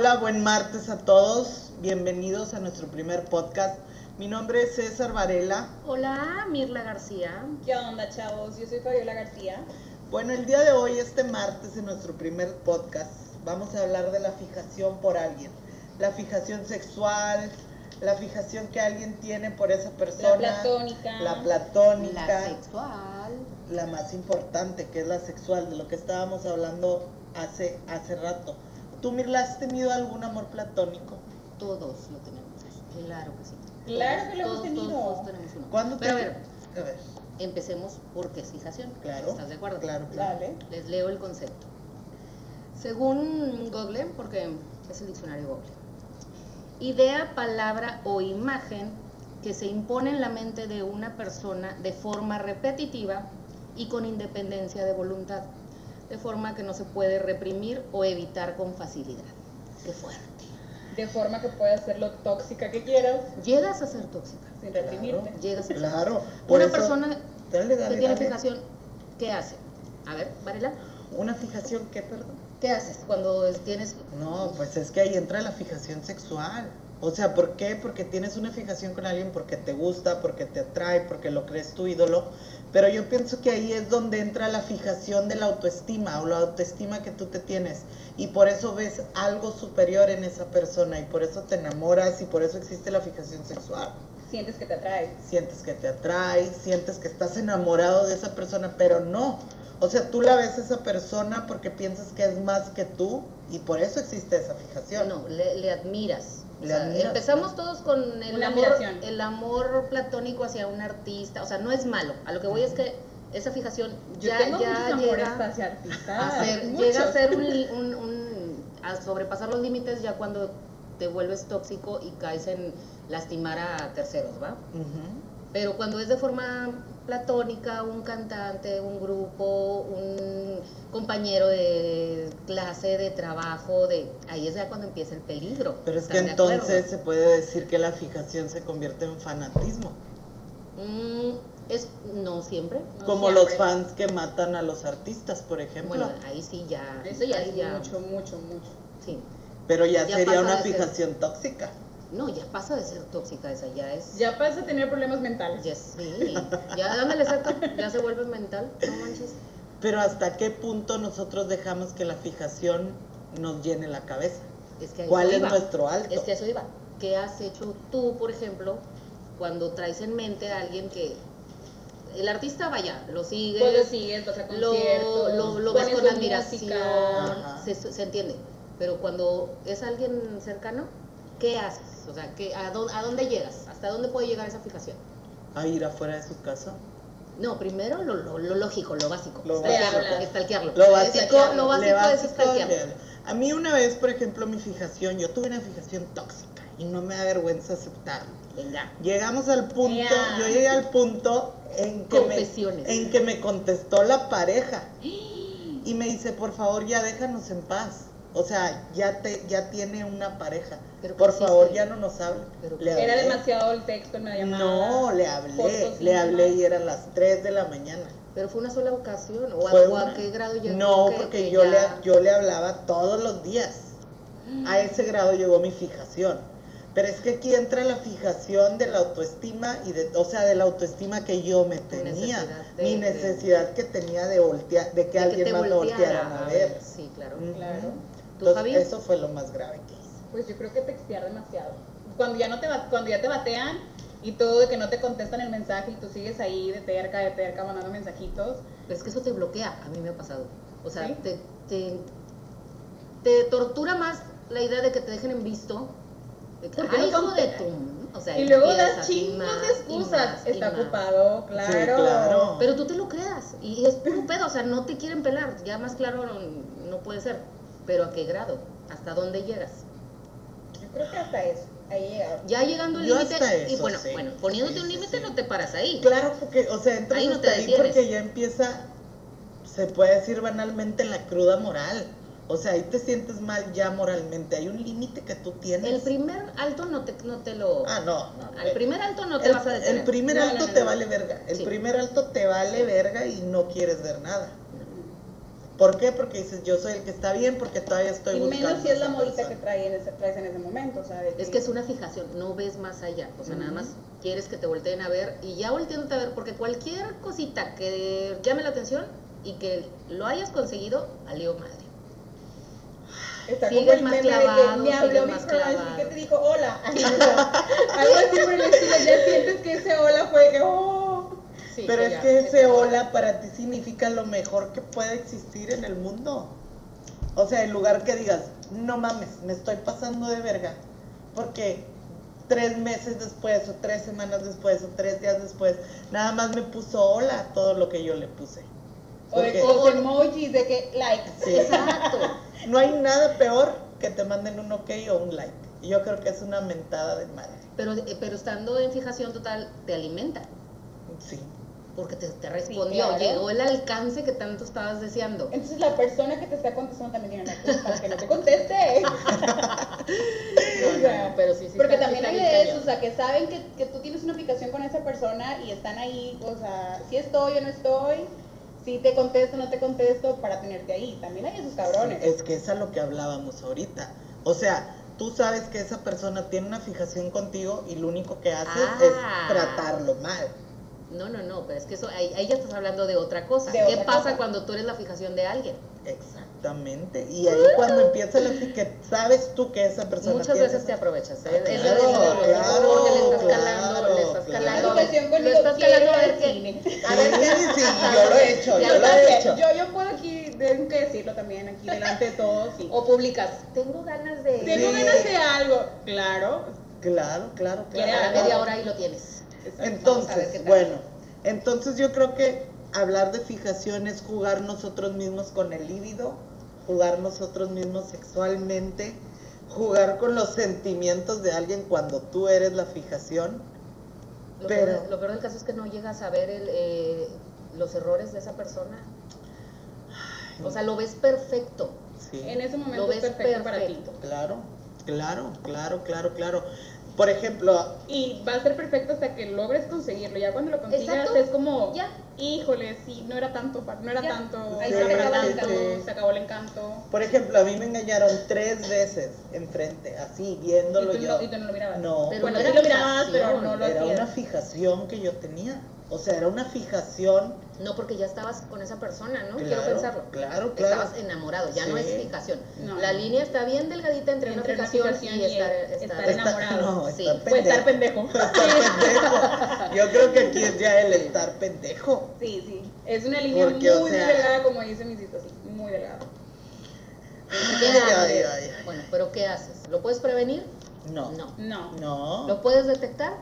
hola, buen martes a todos. Bienvenidos a nuestro primer podcast. Mi nombre es César Varela. Hola, Mirla García. ¿Qué onda, chavos? Yo soy Fabiola García. Bueno, el día de hoy, este martes, en nuestro primer podcast, vamos a hablar de la fijación por alguien. La fijación sexual, la fijación que alguien tiene por esa persona. La platónica. La platónica. La sexual. La más importante, que es la sexual, de lo que estábamos hablando hace, hace rato. ¿Tú, Mirla, has tenido algún amor platónico? Todos lo tenemos. Claro que sí. Claro que lo hemos tenido. Todos, todos tenemos uno. ¿Cuándo Pero a ver, A ver, empecemos por qué es fijación. claro. ¿Estás de acuerdo? Claro, claro. Dale. Les leo el concepto. Según Google, porque es el diccionario Google, idea, palabra o imagen que se impone en la mente de una persona de forma repetitiva y con independencia de voluntad, de forma que no se puede reprimir o evitar con facilidad. Qué fuerte. De forma que puedas ser lo tóxica que quieras Llegas a ser tóxica. sin reprimirte. Llegas a ser Claro. por Una eso- persona Dale, que tiene dale. fijación, ¿qué hace? A ver, Varela, Una fijación, ¿qué, perdón? ¿qué haces cuando es- tienes No, pues es que ahí entra la fijación sexual. O sea, ¿por qué? Porque tienes una fijación con alguien porque te gusta, porque te atrae, porque lo crees tu ídolo. Pero yo pienso que ahí es donde entra la fijación de la autoestima o la autoestima que tú te tienes. Y por eso ves algo superior en esa persona y por eso te enamoras y por eso existe la fijación sexual. Sientes que te atrae. Sientes que te atrae, sientes que estás enamorado de esa persona, pero no. O sea, tú la ves a esa persona porque piensas que es más que tú y por eso existe esa fijación. No, le, le admiras. O sea, admiras, empezamos ¿no? todos con el Una amor, admiración. el amor platónico hacia un artista. O sea, no es malo. A lo que voy es que esa fijación Yo ya, llega, a ser, llega a ser un, un- un- a sobrepasar los límites ya cuando te vuelves tóxico y caes en lastimar a terceros, ¿va? Pero cuando es de forma platónica, un cantante, un grupo, un compañero de clase, de trabajo, de ahí es ya cuando empieza el peligro. Pero es que entonces se puede decir que la fijación se convierte en fanatismo. Mm, es no siempre. No como siempre. los fans que matan a los artistas, por ejemplo. Bueno, ahí sí ya. Eso ya es mucho, mucho, mucho. Sí. Pero ya, ya sería una ser- fijación tóxica. No, ya pasa de ser tóxica esa, ya es. Ya vas a tener problemas mentales. ya sí. Ya ándale exacto, ya se vuelve mental, no manches. Pero hasta qué punto nosotros dejamos que la fijación nos llene la cabeza. Es que ¿Cuál es iba. nuestro alto? Es que eso iba. ¿Qué has hecho tú, por ejemplo, cuando traes en mente a alguien que el artista vaya, lo sigue, Pues lo sigues, vas a lo, conciertos, lo, lo ves con admiración, se entiende. Pero cuando es alguien cercano, ¿qué haces? O sea, ¿qué, a, dónde, ¿a dónde llegas? ¿Hasta dónde puede llegar esa fijación? A ir afuera de su casa. No, primero lo, lo, lo lógico, lo básico. Lo stalkearlo, básico. stalkearlo. Lo básico, lo es stalkearlo. A mí una vez, por ejemplo, mi fijación, yo tuve una fijación tóxica y no me da vergüenza aceptarlo. Venga. Llegamos al punto, yo llegué al punto en que, me, en que me contestó la pareja y me dice, por favor, ya déjanos en paz. O sea, ya te, ya tiene una pareja. ¿Pero Por favor, ya no nos hable. Era demasiado el texto en la llamada. No, le hablé, le hablé y eran las 3 de la mañana. Pero fue una sola ocasión. ¿O, a, o qué grado llegó? No, que- porque que yo, le, yo le hablaba todos los días. A ese grado llegó mi fijación. Pero es que aquí entra la fijación de la autoestima y de, o sea, de la autoestima que yo me tenía, necesidad de- mi de- necesidad que tenía de voltear, de que de que alguien te más volteara voltearan a ver. Sí, claro. Claro. ¿Tú, Entonces, eso fue lo más grave que hice. Pues yo creo que textear demasiado. Cuando ya no te cuando ya te batean y todo de que no te contestan el mensaje y tú sigues ahí de terca, de terca, mandando mensajitos. Pero es que eso te bloquea, a mí me ha pasado. O sea, ¿Sí? te, te, te tortura más la idea de que te dejen en visto. De que, ¿Por qué "Ay, no hijo de contestan? tu... O sea, y luego das más, de y excusas. Está ocupado, claro. claro. Pero tú te lo creas. Y es puro pedo, o sea, no te quieren pelar. Ya más claro no, no puede ser. Pero ¿a qué grado? ¿Hasta dónde llegas? Yo creo que hasta eso. Ahí. Ya llegando al límite, y bueno, sí. bueno, poniéndote Sí, un límite sí. no te paras ahí. Claro, porque, o sea, entras Ahí no hasta te ahí porque ya empieza, se puede decir banalmente, la cruda moral. O sea, ahí te sientes mal ya moralmente. Hay un límite que tú tienes. El primer alto no te, no te lo... Ah, no, no. Al primer alto no te el, vas a el detener. primer No, no, alto no, te vale verga. El primer alto te vale verga y no quieres ver nada. ¿Por qué? Porque dices, yo soy el que está bien, porque todavía estoy Y buscando. menos si es la modita que persona. trae en ese, traes en ese momento, o sea, de Es que es una fijación, no ves más allá, o sea, nada más quieres que te volteen a ver y ya volteándote a ver, porque cualquier cosita que llame la atención y que lo hayas conseguido, valió madre. Está Sigues como el más meme de clavado, que me habló sigues mi más crush y clavado. que te dijo hola. Algo así por el estilo, ya sientes que ese hola fue que oh. Sí, Pero es ya, que ese hola para ti significa lo mejor que puede existir en el mundo. O sea, en lugar que digas, no mames, me estoy pasando de verga. Porque tres meses después, o tres semanas después, o tres días después, nada más me puso hola a todo lo que yo le puse. O de Porque los emojis de que like. Sí. Exacto. no hay nada peor que te manden un ok o un like. Y yo creo que es una mentada de madre. Pero, eh, pero estando en fijación total, te alimenta, Sí. Porque te, te respondió, claro. llegó el alcance que tanto estabas deseando. Entonces la persona que te está contestando también tiene una culpa que no te conteste. No, no, pero sí, sí Porque está- también sí hay de eso, o sea, que saben que, que tú tienes una aplicación con esa persona y están ahí, o sea, si estoy o no estoy, si te contesto o no te contesto para tenerte ahí. También hay esos cabrones. Es que es a lo que hablábamos ahorita. O sea, tú sabes que esa persona tiene una fijación contigo y lo único que haces Ah. es tratarlo mal. No, no, no, pero es que eso, ahí, ahí ya estás hablando de otra cosa. De ¿Qué otra pasa cosa. cuando tú eres la fijación de alguien? Exactamente. Y ahí cuando empieza la fi- que sabes tú que esa persona Muchas tiene veces te aprovechas. ¿eh? Ah, claro, claro, porque le estás claro, calando, le estás claro. calando. Conmigo, estás calando a ver qué. A ver Sí, qué. sí, Ajá. yo lo he hecho, yo lo he hecho. Yo, yo puedo aquí, tengo que decirlo también aquí delante de todos. sí. O publicas, tengo ganas de. Tengo Sí. ganas de algo. Claro. Claro, claro, claro. media hora y lo tienes. Entonces, bueno, entonces yo creo que hablar de fijación es jugar nosotros mismos con el líbido, jugar nosotros mismos sexualmente, jugar con los sentimientos de alguien cuando tú eres la fijación. Lo, Pero- peor, lo peor del caso es que no llegas a ver el, eh, los errores de esa persona. O sea, lo ves perfecto. Sí. En ese Lo momento ves es perfecto, para ti. perfecto. Claro, claro, claro, claro, claro. Por ejemplo, Y va a ser perfecto hasta que logres conseguirlo. Ya cuando lo consigas Exacto. es como, Ya. híjole, sí, no era tanto, no era Ya. tanto, Ahí no se tanto, acabó el encanto. por ejemplo, a mí me engañaron tres veces enfrente, así Y viéndolo tú, yo. no, y tú no lo mirabas. No, Pero bueno, no sí era lo mirabas, pero no lo era hacías. una fijación que yo tenía. O sea, era una fijación. No porque ya estabas con esa persona, ¿no? Quiero pensarlo. claro, claro. Estabas enamorado, ya no es fijación. No. La línea está bien delgadita entre, Entre una una fijación, y, y estar, estar estar- enamorado. no, Sí. estar Puede estar pendejo. pendejo. Estar pendejo. Yo creo que aquí es ya el estar pendejo. Sí, sí. Es una línea Porque, muy, o sea- delgada, como dice mi cita, sí, muy delgada. ¿Qué Ay, haces? ay, ay. Bueno, pero ¿qué haces? ¿Lo puedes prevenir? No. No. No. No. ¿Lo puedes detectar?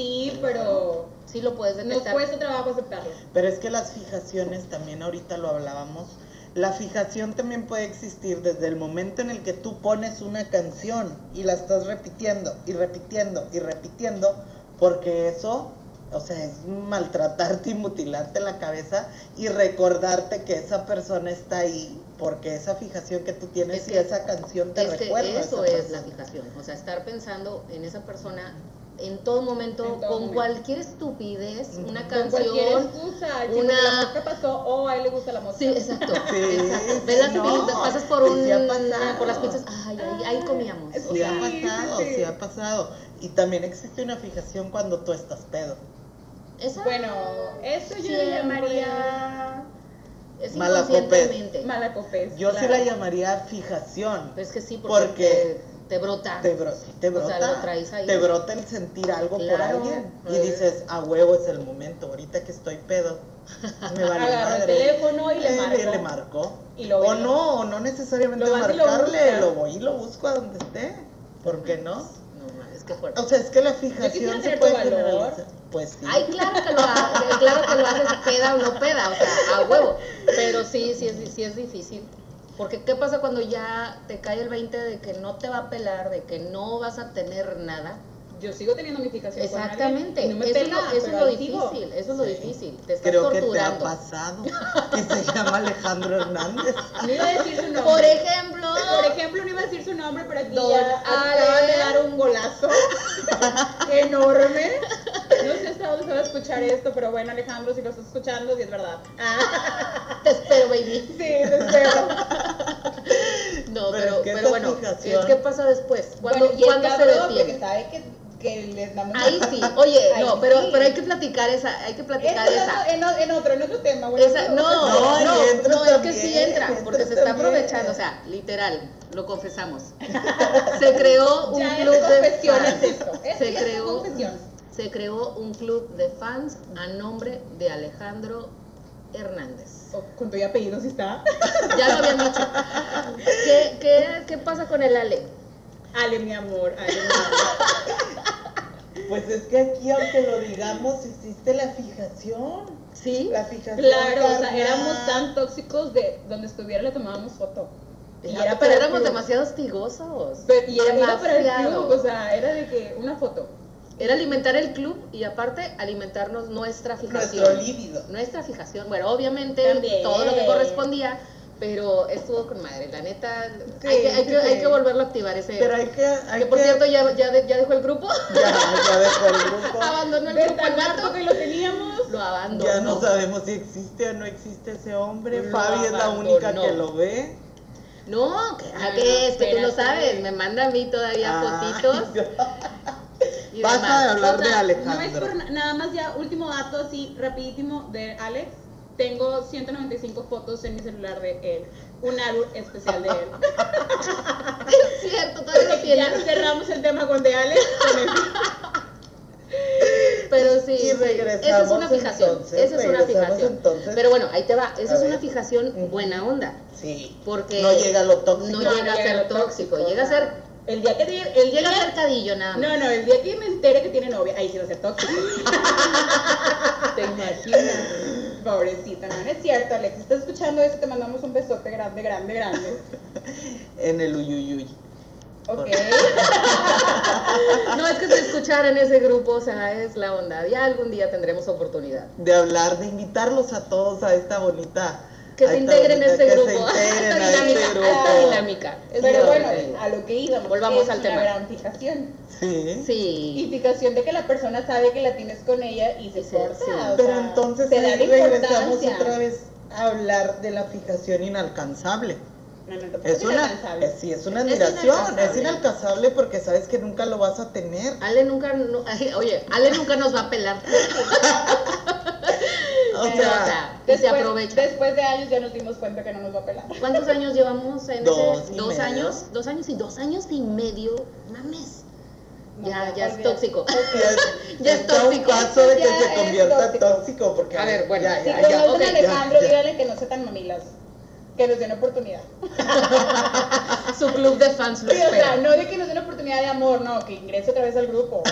Sí, pero Sí lo puedes nos detectar. cuesta trabajo aceptarlo. Pero es que las fijaciones, también ahorita lo hablábamos, la fijación también puede existir desde el momento en el que tú pones una canción y la estás repitiendo y repitiendo y repitiendo, porque eso, o sea, es maltratarte y mutilarte la cabeza y recordarte que esa persona está ahí, porque esa fijación que tú tienes Es y esa canción te es que recuerda. a eso esa es la fijación. O sea, estar pensando en esa persona en todo momento, En todo con momento. cualquier estupidez, una Con cualquier canción. excusa, el una- la mosca pasó, o a él le gusta la mosca. Sí, exacto. Sí, exacto. sí, Ves las no. pasas por un sí ha pasado. por las pizzas, ay, ahí, ahí comíamos. Es O Sí sea, ha Sí, pasado, sí, sí, sí. ha pasado. Y también existe una fijación cuando tú estás pedo. esa Bueno, eso yo le llamaría es Malacopés. inconscientemente. malacopés. Yo sí claro. la llamaría fijación. Pero es que sí, porque, Porque te, brota. Te, bro- te O brota. sea, lo traes ahí. Te brota el sentir algo por alguien. Y Eh. dices, a huevo es el momento. Ahorita que estoy pedo. Me vale Agarró el madre. teléfono y le Eh, le marcó. Y lo o no, o no necesariamente Lo marcarle. Lo, voy y lo busco a donde esté. ¿Por qué no? No, ma, es que fuerte. O sea, es que la fijación se puede generalizar. Pues sí. Ay, claro que lo haces, claro que lo haces peda o no peda, o sea, a huevo. Pero sí, sí es, sí es difícil. Porque ¿qué pasa cuando ya te cae el 20 de que no te va a pelar, de que no vas a tener nada? Yo sigo teniendo mi fijación con alguien Exactamente. y no me eso es lo, eso es difícil, eso es lo Sí. difícil. Te estás Creo que te torturando. ha pasado. Que se llama Alejandro Hernández. No iba a decir su nombre. Por ejemplo, Por ejemplo, no iba a decir su nombre, pero aquí Don ya acaban de dar un golazo enorme. No va a escuchar esto, pero bueno, Alejandro, si lo estás escuchando, sí es verdad. Ah, Te espero, baby. sí, te espero. No, Pero pero, es que pero bueno, fijación- ¿qué pasa después? ¿Cuándo, Bueno, ¿cuándo se detiene? sabe que, que les damos Ahí sí, oye, Ahí no, pero, sí. pero hay que platicar esa, hay que platicar Esto esa. En, en otro, en otro tema, bueno. Esa, no, No, no, no, es que sí también, entra, porque se está también. aprovechando, o sea, literal, lo confesamos. Se creó un ya club es de fans. esto. Se es creó, confesión. Se creó un club de fans a nombre de Alejandro Hernández. Con tu apellido, si está. Ya lo habían dicho. ¿Qué, qué, qué pasa con el Ale? Ale, mi amor, Ale, mi amor. Pues es que aquí, aunque lo digamos, existe la fijación. ¿Sí? La fijación. Claro, o sea, éramos tan tóxicos de donde estuviera le tomábamos foto. Y Era- pero éramos demasiado hostigosos. Pero- y era, era para el Demasiado. club, o sea, era de que una foto. Era alimentar el club y aparte alimentarnos nuestra fijación. Nuestro líbido. Nuestra fijación, bueno, obviamente También. todo lo que correspondía, pero estuvo con madre, la neta. Sí, hay, que, hay, que, hay que volverlo a activar ese. Pero hay que. Hay que por que- cierto, ya, ya, de- ya dejó el grupo. Ya, ya dejó el grupo. Abandonó el De grupo tan que lo teníamos. Lo abandonó. Ya no sabemos si existe o no existe ese hombre. Lo Fabi es la única que lo ve. No, que, ah, es que tú lo sabes. Me manda a mí todavía Ay, fotitos. y Basta demás. de hablar O de sea, Alejandro. No es por na- nada más ya, último dato así rapidísimo de Alex. Tengo 195 fotos en mi celular de él. Un álbum especial de él. Es cierto, todavía lo ya tiene. cerramos el tema con de Alex. con Pero sí, Y regresamos esa es una fijación. entonces, esa es una fijación. entonces. Pero bueno, ahí te va. Esa es una fijación buena onda. Sí. Porque No llega a lo tóxico. no llega a ser tóxico, llega a ser- El día que te- Él llega a ser cadillo nada más. No, no, el día que me entere que tiene novia, ahí sí va a ser tóxico. ¿Te imaginas? Pobrecita, no, no es cierto, Alex. Si estás escuchando eso, te mandamos un besote grande, grande, grande. En el uyuyuy. Ok. No es que se escuchara en ese grupo, o sea, es la onda. Ya algún día tendremos oportunidad. De hablar, de invitarlos a todos a esta bonita. Que a se integren en bonita- este que grupo. Se integren esta a este dinámica, grupo. esta dinámica. Es Pero bueno, a lo que íbamos. Volvamos es al tema. Gran fijación. Sí. Sí. Y fijación de que la persona sabe que la tienes con ella y se Sí, sí. Pero sea, entonces te da regresamos otra vez a hablar de la fijación inalcanzable. No, no, tampoco Es es una, inalcanzable. es- sí, es una Es admiración, inalcanzable. es inalcanzable porque sabes que nunca lo vas a tener. Ale nunca, no- oye, Ale nunca nos va a pelar. O sea, o sea, y se Después, aprovecha. después de años ya nos dimos cuenta que no nos va a pelar. ¿Cuántos años llevamos en Dos ese? Dos medio. años. Dos años y dos años y medio. Mames. No, ya, ya, ya es tóxico. ya, Ya es está un tóxico. paso de que Ya se convierta tóxico. tóxico. porque A ver, bueno, ya, Si ya, ya, conocen ok, a Alejandro, ya, ya. díganle que no sea tan mamilas. Que nos den oportunidad. Su club de fans lo Sí, o sea, espera. no de que nos den oportunidad de amor, no, que ingrese otra vez al grupo.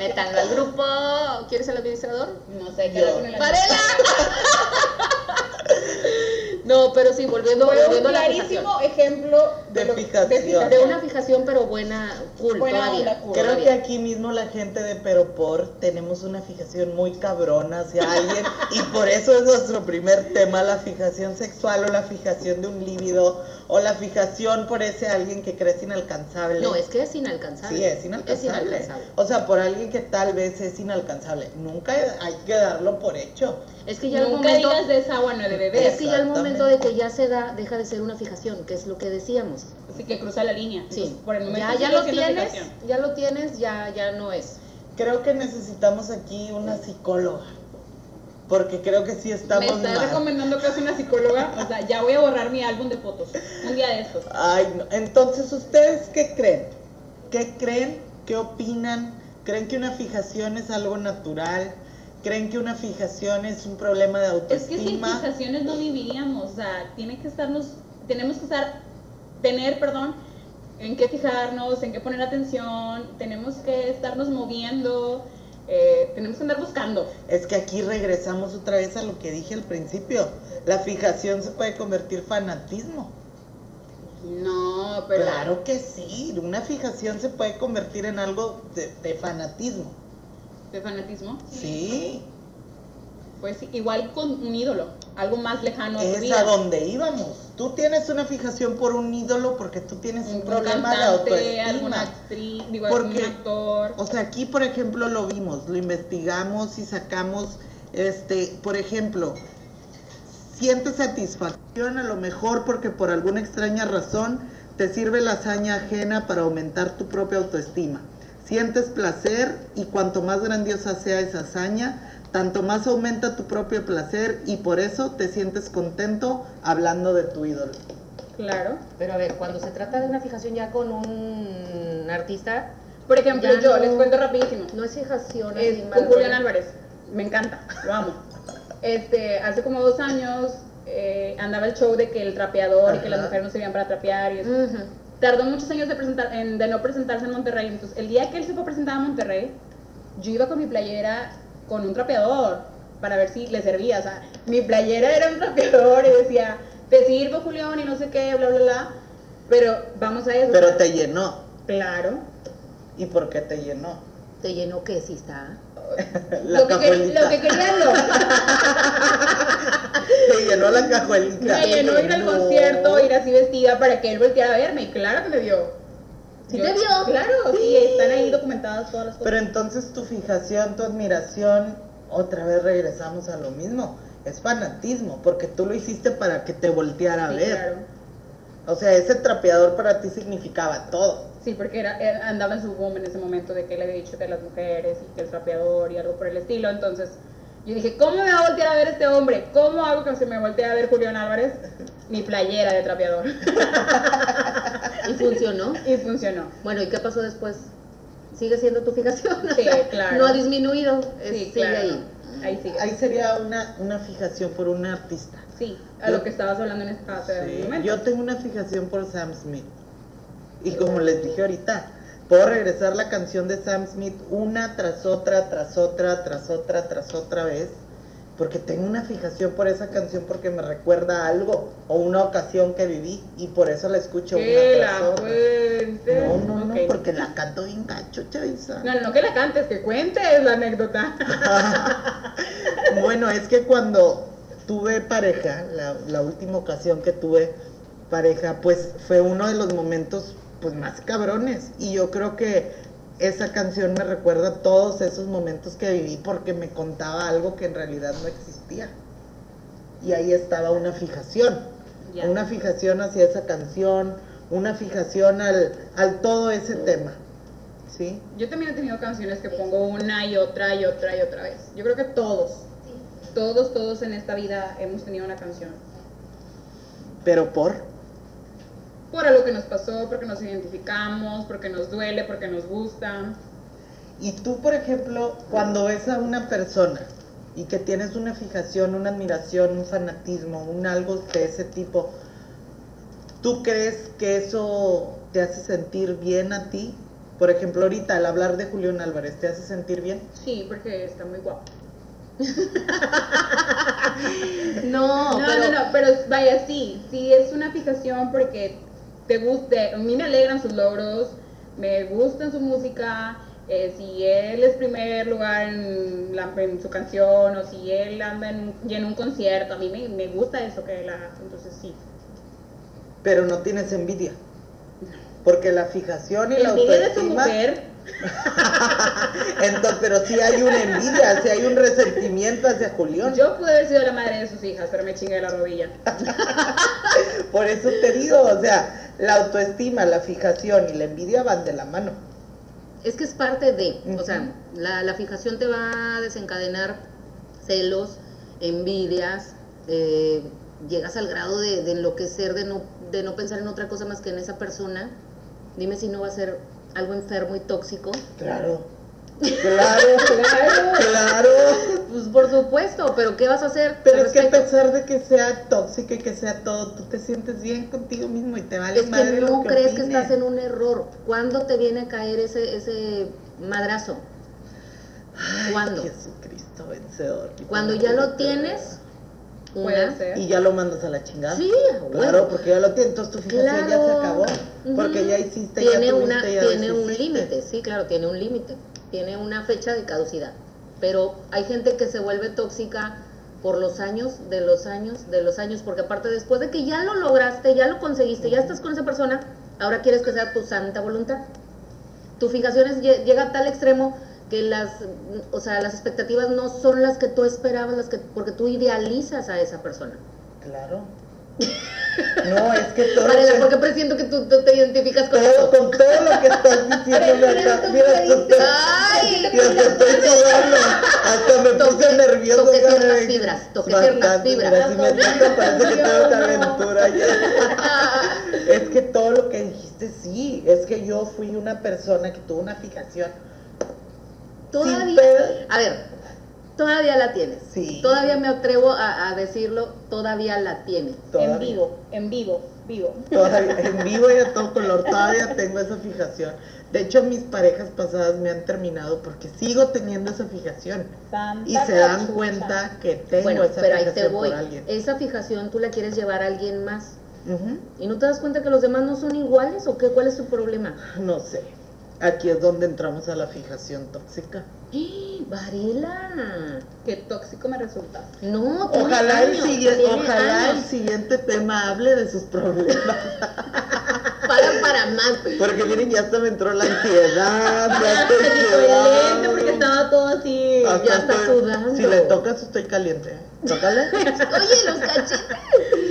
Métanlo al grupo. ¿Quieres el administrador? No sé, qué con el ¡Varela! no, pero sí, volviendo, a la clarísimo ejemplo De lo- fijación. De una fijación, pero buena, cool, Buena todavía. onda, cool. Creo todavía. que aquí mismo la gente de Pero por tenemos una fijación muy cabrona hacia alguien y por eso es nuestro primer tema, la fijación sexual o la fijación de un líbido o la fijación por ese alguien que crees inalcanzable. No, es que es inalcanzable. Sí, es inalcanzable. inalcanzable. O sea, por alguien que tal vez es inalcanzable. Nunca hay que darlo por hecho. Es que ya el Nunca momento. digas de esa agua no es de. Es que ya el Exactamente. momento de que ya se da, deja de ser una fijación, que es lo que decíamos. Así que cruza la línea. Sí, Entonces, por el momento ya, ya lo tienes, ya lo tienes, ya, ya no es. Creo que necesitamos aquí una psicóloga. Porque creo que sí Me estamos estás mal. recomendando que una psicóloga. O sea, ya voy a borrar mi álbum de fotos. Un día de estos. Ay, no. Entonces, ¿ustedes qué creen? ¿Qué creen? ¿Qué opinan? ¿Creen que una fijación es algo natural? ¿Creen que una fijación es un problema de Es que sin autoestima? fijaciones no viviríamos. O sea, tiene que estarnos, tenemos que estar, tener, perdón, en qué fijarnos, en qué poner atención. Tenemos que estarnos moviendo. eh, tenemos que andar buscando. Es que aquí regresamos otra vez a lo que dije al principio. La fijación se puede convertir en fanatismo. No, pero. Claro que sí. Una fijación se puede convertir en algo de, de fanatismo. ¿De fanatismo? Sí. Pues igual con un ídolo, algo más lejano a tu Es vida. a donde íbamos. Tú tienes una fijación por un ídolo porque tú tienes un, un problema de cantante, alguna autoestima. actriz, digo, Porque- algún actor. O sea, aquí, por ejemplo, lo vimos, lo investigamos y sacamos, este, por ejemplo, sientes satisfacción a lo mejor porque por alguna extraña razón te sirve la hazaña ajena para aumentar tu propia autoestima. Sientes placer y cuanto más grandiosa sea esa hazaña, tanto más aumenta tu propio placer y por eso te sientes contento hablando de tu ídolo. Claro. Pero a ver, cuando se trata de una fijación ya con un artista, Por ejemplo, Ya yo no- les cuento rapidísimo. no es fijación Es así con Julián. Álvarez. Me encanta, lo amo. Este, hace como dos años eh, andaba el show de que el trapeador y que las Ajá. mujeres no servían para trapear y eso. Ujú. Tardó muchos años de, presentar, en- de no presentarse en Monterrey. Entonces, el día que él se fue a presentar a Monterrey, yo iba con mi playera con un trapeador para ver si le servía. O sea, mi playera era un trapeador y decía, te sirvo, Julián, y no sé qué, bla, bla, bla. Pero vamos a eso. Pero te llenó. Claro. ¿Y por qué te llenó? Te llenó que sí está. La lo, que lo que quería lo. Te llenó la cajuelita. Me llenó ir al No. concierto, ir así vestida para que él volteara a verme. Y claro que me vio. ¿Sí te vio? Claro, sí, están ahí documentadas todas las cosas. Pero entonces tu fijación, tu admiración, otra vez regresamos a lo mismo. Es fanatismo, porque tú lo hiciste para que te volteara a Sí, ver. claro. O sea, ese trapeador para ti significaba todo. Sí, porque era, era- andaba en su boom en ese momento de que él había dicho que las mujeres y que el trapeador y algo por el estilo. Entonces yo dije, ¿cómo me va a voltear a ver este hombre? ¿Cómo hago que se me voltee a ver Julián Álvarez? Mi playera de trapeador. Y funcionó. y funcionó. Bueno, ¿y qué pasó después? ¿Sigue siendo tu fijación? O Sí, sea, claro. No ha disminuido. Sí, sigue claro. ahí. Ahí sigue. Ahí sería una, una fijación por un artista. Sí, a lo que estabas hablando en este hace Sí, momento. Yo tengo una fijación por Sam Smith. Y como les dije ahorita, puedo regresar la canción de Sam Smith una tras otra, tras otra, tras otra, tras otra vez. Porque tengo una fijación por esa canción porque me recuerda a algo o una ocasión que viví y por eso la escucho que una tras la otra. No, no, no, porque la canto bien gacho, Chaviza. No, no que la cantes, que cuentes la anécdota. Bueno, es que cuando tuve pareja, la, la última ocasión que tuve pareja, pues fue uno de los momentos pues más cabrones. Y yo creo que esa canción me recuerda todos esos momentos que viví porque me contaba algo que en realidad no existía. Y ahí estaba una fijación, una fijación hacia esa canción, una fijación al, al todo ese tema. ¿Sí? Yo también he tenido canciones que pongo una y otra y otra y otra vez. Yo creo que todos, todos, todos en esta vida hemos tenido una canción. Pero por... Por algo que nos pasó, porque nos identificamos, porque nos duele, porque nos gusta. Y tú, por ejemplo, cuando ves a una persona y que tienes una fijación, una admiración, un fanatismo, un algo de ese tipo, ¿tú crees que eso te hace sentir bien a ti? Por ejemplo, ahorita al hablar de Julián Álvarez, ¿te hace sentir bien? Sí, porque está muy guapo. No, No, pero, no, no, pero vaya, sí, sí es una fijación porque te guste, a mí me alegran sus logros, me gusta su música, eh, si él es primer lugar en, la- en su canción o si él anda en, y en un concierto, a mí me, me gusta eso que él hace, entonces sí. Pero no tienes envidia. Porque la fijación y la Envidia de su autoestima... mujer, Entonces, pero sí hay una envidia, sí hay un resentimiento hacia Julián. yo pude haber sido la madre de sus hijas, pero me chingué la rodilla. Por eso te digo, o sea, la autoestima, la fijación y la envidia van de la mano. es que es parte de, o sea, la, la fijación te va a desencadenar celos, envidias, eh, llegas al grado de, de enloquecer, de no, de no pensar en otra cosa más que en esa persona. Dime si no va a ser algo enfermo y tóxico. Claro. Claro, Claro. claro. Pues por supuesto, pero ¿qué vas a hacer? Pero es que a pesar de que sea tóxico y que sea todo, tú te sientes bien contigo mismo y te vale Es madre que lo no que crees que estás en un error. ¿Cuándo te viene a caer ese, ese madrazo? Ay, ¿Cuándo? Jesucristo vencedor. Cuando ya lo tienes, Puede una, ser. Y ya lo mandas a la chingada. Sí, Claro, bueno. porque ya lo tienes, entonces tu fijación ya se Claro. acabó. Porque ya hiciste, tiene ya una tuviste, ya tiene un límite sí claro tiene un límite tiene una fecha de caducidad pero hay gente que se vuelve tóxica por los años, de los años, de los años, porque aparte después de que ya lo lograste, ya lo conseguiste, ya estás con esa persona, ahora quieres que sea tu santa voluntad. Tu fijación es, lle- llega a tal extremo que las, o sea, las expectativas no son las que tú esperabas, las que, porque tú idealizas a esa persona. Claro. No, es que todo. Que- porque presiento que tú, tú te identificas con todo- eso. con todo lo que estás diciendo, acá. Mira, tú te- Ay, te estoy sudando. Hasta me puse nervioso. toqué ciertas fibras, toqué ciertas fibras. mira, si me toca, parece que tengo calentura ya. Es que todo lo que dijiste, sí. Es que yo fui una persona que tuvo una fijación. Todavía, a ver, todavía la tienes. Sí. Todavía me atrevo a, a decirlo, todavía la tienes. Todavía. En vivo, en vivo, vivo. Todavía, en vivo y a todo color, todavía tengo esa fijación. De hecho, mis parejas pasadas me han terminado porque sigo teniendo esa fijación. Santa Y se dan cuenta que tengo Bueno, esa pero ahí te fijación voy. por alguien. Esa fijación tú la quieres llevar a alguien más. ¿Y no te das cuenta que los demás no son iguales o qué? ¿Cuál es tu problema? No sé. Aquí es donde entramos a la fijación tóxica. ¡Eh, Varela. Qué tóxico me resulta. No, Ojalá, el, años, siguiente, ojalá el siguiente tema hable de sus problemas. Para, para más. Porque miren, ya hasta me entró la ansiedad, sudando. lente porque estaba todo así. Hasta ya está estoy- sudando. Si le tocas, estoy caliente. Tócale. Oye, los cachetes.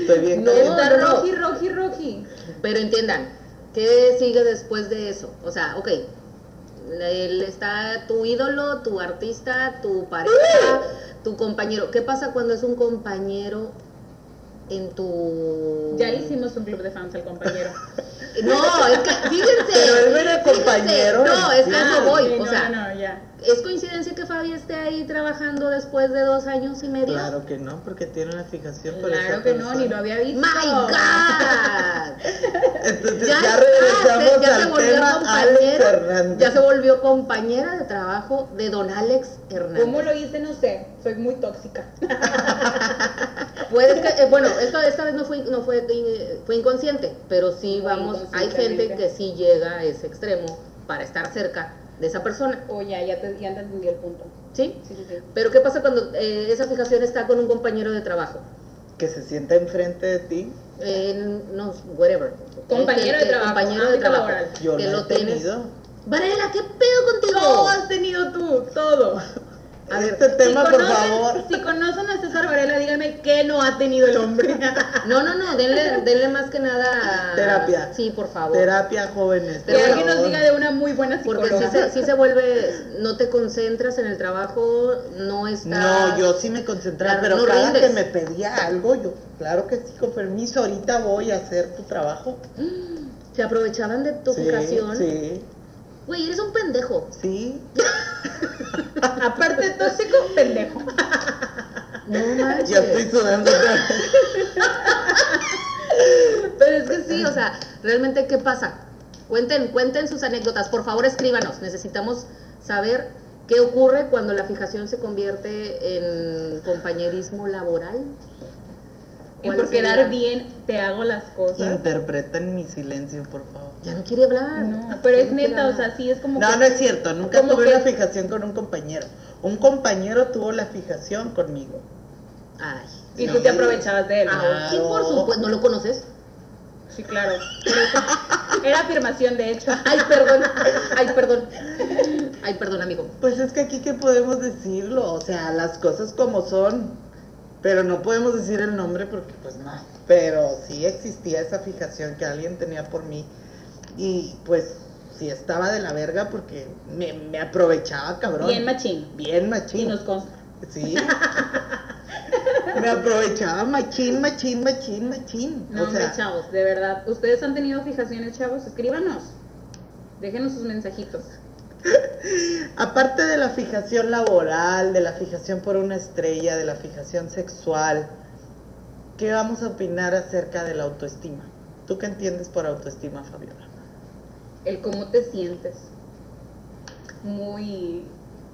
Estoy bien No, caliente. Está roji, roji, roji. Pero entiendan, ¿qué sigue después de eso? O sea, ok, él está tu ídolo, tu artista, tu pareja, tu compañero. ¿Qué pasa cuando es un compañero en tu... Ya le hicimos un club de fans al compañero. No, es que, fíjense. Pero él no era fíjense, compañero, No, es que a eso sí. voy. Sí, o no, sea, no, ya. ¿es coincidencia que Fabi esté ahí trabajando después de dos años y medio? Claro que no, porque tiene una fijación por Claro esa que no, ni lo había visto. ¡My God! Entonces Ya, ya, regresamos ya se al volvió tema Alex compañera, Hernández. ya se volvió compañera de trabajo de don Alex Hernández. ¿Cómo lo hice? No sé. Soy muy tóxica. Puede que, eh, bueno, esta, esta vez no fue, no fue, eh, fue inconsciente, pero sí Fue vamos, hay gente que sí llega a ese extremo para estar cerca de esa persona, O ya, ya te, ya te entendí el punto. ¿sí? Sí, sí, sí. Pero ¿qué pasa cuando eh, esa fijación está con un compañero de trabajo? Que se sienta enfrente de ti. Eh, no, whatever. Compañero Que- de trabajo, compañero de trabajo. laboral. Yo que lo lo he tienes. tenido. Varela, ¿qué pedo contigo? Todo has tenido tú, todo. A ver, este tema, si por conocen, favor. Si conocen a César Varela, díganme qué no ha tenido el hombre. No, no, no, denle, denle más que nada. Terapia. Sí, por favor. Terapia jóvenes. que alguien nos diga de una muy buena Porque psicóloga. si se, sí se vuelve, no te concentras en el trabajo, no estás... No, yo sí me concentraba, Claro, pero no cada rindes. que me pedía algo, yo, claro que sí, con permiso, ahorita voy a hacer tu trabajo. Se aprovechaban de tu sí. Sí, Güey, eres un pendejo. sí. Aparte de tóxico, pendejo. No manches. Ya estoy sudando. Pero es que sí, o sea, realmente, ¿qué pasa? Cuenten, cuenten sus anécdotas. Por favor, escríbanos. Necesitamos saber qué ocurre cuando la fijación se convierte en compañerismo laboral. Y ¿Cuál por quedar bien, te hago las cosas. Interpreten mi silencio, por favor. Ya no quiere hablar. No, pero Ya es neta, o sea, sí es como No, que- no es cierto, nunca tuve que- una fijación con un compañero. Un compañero tuvo la fijación conmigo. Ay. Y tú te aprovechabas de él. Ah, sí, por Claro. supuesto. ¿No lo conoces? Sí, claro. Era afirmación, de hecho. Ay, perdón. Ay, perdón. Ay, perdón, amigo. Pues es que aquí qué podemos decirlo, o sea, las cosas como son, pero no podemos decir el nombre porque pues no, pero sí existía esa fijación que alguien tenía por mí y pues sí estaba de la verga porque me, me aprovechaba, cabrón. Bien machín. Bien Y machín. nos consta. Sí. me aprovechaba machín, machín, machín, machín. No, o hombre, sea, chavos, de verdad. ¿Ustedes han tenido fijaciones, chavos? Escríbanos. Déjenos sus mensajitos. Aparte de la fijación laboral, de la fijación por una estrella, de la fijación sexual, ¿qué vamos a opinar acerca de la autoestima? ¿Tú qué entiendes por autoestima, Fabiola? El cómo te sientes. Muy,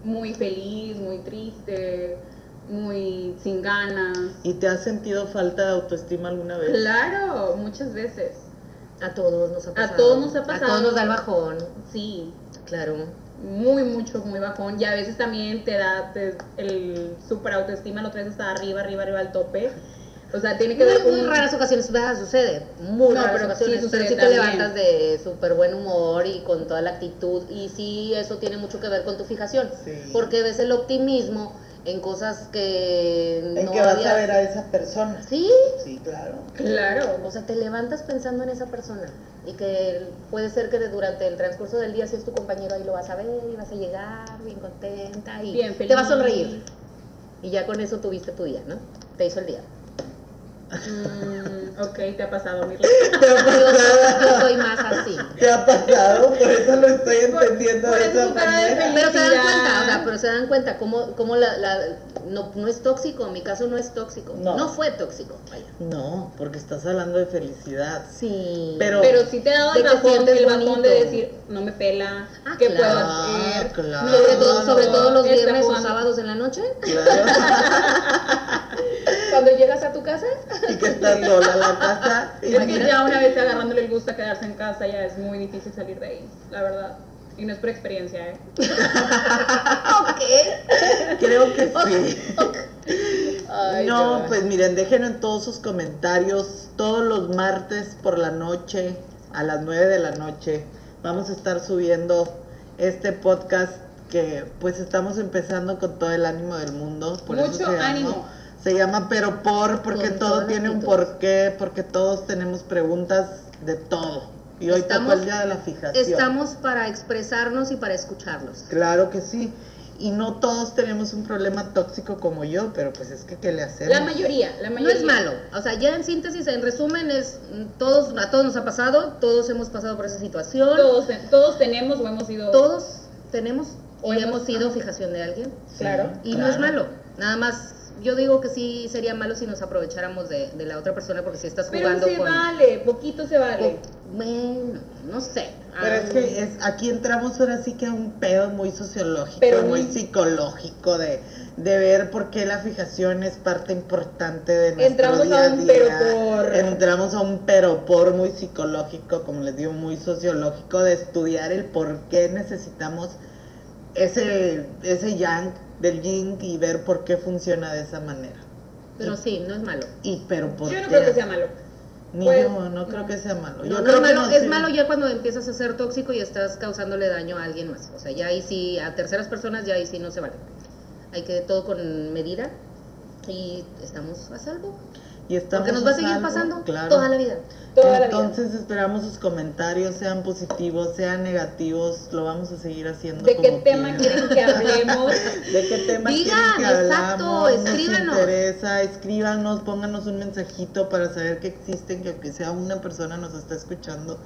muy feliz, muy triste, muy sin ganas. ¿Y te has sentido falta de autoestima alguna vez? Claro, muchas veces. A todos nos ha pasado. todos nos ha pasado. A todos nos da el bajón. Sí. Claro. muy, mucho, muy bajón. Y a veces también te da te- el super autoestima, lo traes hasta arriba, arriba, arriba al tope. O sea, tiene que ver Muy, muy un- raras ocasiones, ¿verdad? Sucede. Muy No, raras pero sí ocasiones. sucede pero sí te levantas de súper buen humor y con toda la actitud. Y sí, eso tiene mucho que ver con tu fijación. Sí. Porque ves el optimismo en cosas que En no que vas había- a ver a esa persona. Sí, Sí, claro. Claro. o sea, te levantas pensando en esa persona y que puede ser que durante el transcurso del día si es tu compañero ahí lo vas a ver y vas a llegar bien contenta y Bien te va a sonreír. Y ya con eso tuviste tu día, ¿no? Te hizo el día. Mm, ok, te ha pasado, Mirla. ¿Te ha Yo, soy- yo pasado? soy más así. ¿Te ha pasado? Por eso lo estoy entendiendo por de esa. Pero se dan cuenta, o sea, pero se dan cuenta cómo, cómo la, la- no, no es tóxico, en mi caso no es tóxico. No. No, fue tóxico, vaya. No, porque estás hablando de felicidad. Sí. Pero- Pero sí te ha dado el bajón, sientes el bajón de decir, no me pela, Ah, ¿qué claro. puedo hacer? claro. No, sobre todo, no, sobre todo los viernes o sábados en la noche, Claro. cuando llegas a tu casa. y que estás sola la casa. Es que ya una vez agarrándole el gusto a quedarse en casa, ya es muy difícil salir de ahí, la verdad. Y no es por experiencia, ¿eh? ok. Creo que sí. Ay, no, pues miren, déjenlo en todos sus comentarios. Todos los martes por la noche, a las 9 de la noche, vamos a estar subiendo este podcast que pues estamos empezando con todo el ánimo del mundo. Por eso Mucho llama- ánimo. Se llama Pero Por, porque Con todo tiene un porqué, porque todos tenemos preguntas de todo. Y hoy tocó Estamos- el día de la fijación. Estamos para expresarnos y para escucharlos. Claro que sí. Y no todos tenemos un problema tóxico como yo, pero pues es que ¿qué le hacemos? La mayoría, la No mayoría. es malo, o sea, ya en síntesis, en resumen, es mm, todos, a todos nos ha pasado, todos hemos pasado por esa situación, Todos, todos tenemos o hemos sido... todos tenemos o hemos- sido fijación de alguien Sí, Claro. y no es malo, nada más. Yo digo que sí sería malo si nos aprovecháramos de, de la otra persona porque si estás Pero jugando se con... vale, poquito se vale. Bueno, no sé. Pero Ah, es que es, aquí entramos ahora sí que a un pedo muy sociológico, Pero muy muy- psicológico de, de ver por qué la fijación es parte importante de nuestro Entramos día a un día. pero por. Entramos a un pero por muy psicológico, como les digo, muy sociológico, de estudiar el por qué necesitamos ese, ese yang del yin y ver por qué funciona de esa manera. Pero sí, no es malo. Y pero por Yo no qué. creo que sea malo. Ni Pues, yo, no creo no. que sea malo. No, Yo no creo es que malo, no es malo ya cuando empiezas a ser tóxico y estás causándole daño a alguien más. O sea, ya ahí sí, a terceras personas ya ahí sí no se vale. Hay que todo con medida y estamos a salvo. Y Porque nos va a seguir pasando claro. toda la vida. Toda la vida. Entonces esperamos sus comentarios, sean positivos, sean negativos, lo vamos a seguir haciendo. ¿De qué tema quieren que hablemos? ¿De qué tema Digan, quieren que exacto, hablamos? escríbanos. Nos interesa, escríbanos, pónganos un mensajito para saber que existen, que aunque sea una persona nos está escuchando.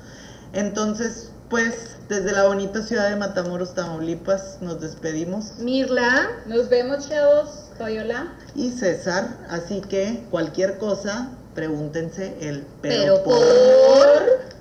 Entonces, pues, desde la bonita ciudad de Matamoros, Tamaulipas, nos despedimos. Mirla, Nos vemos, chavos. Y César, así que cualquier cosa, pregúntense el pero por por...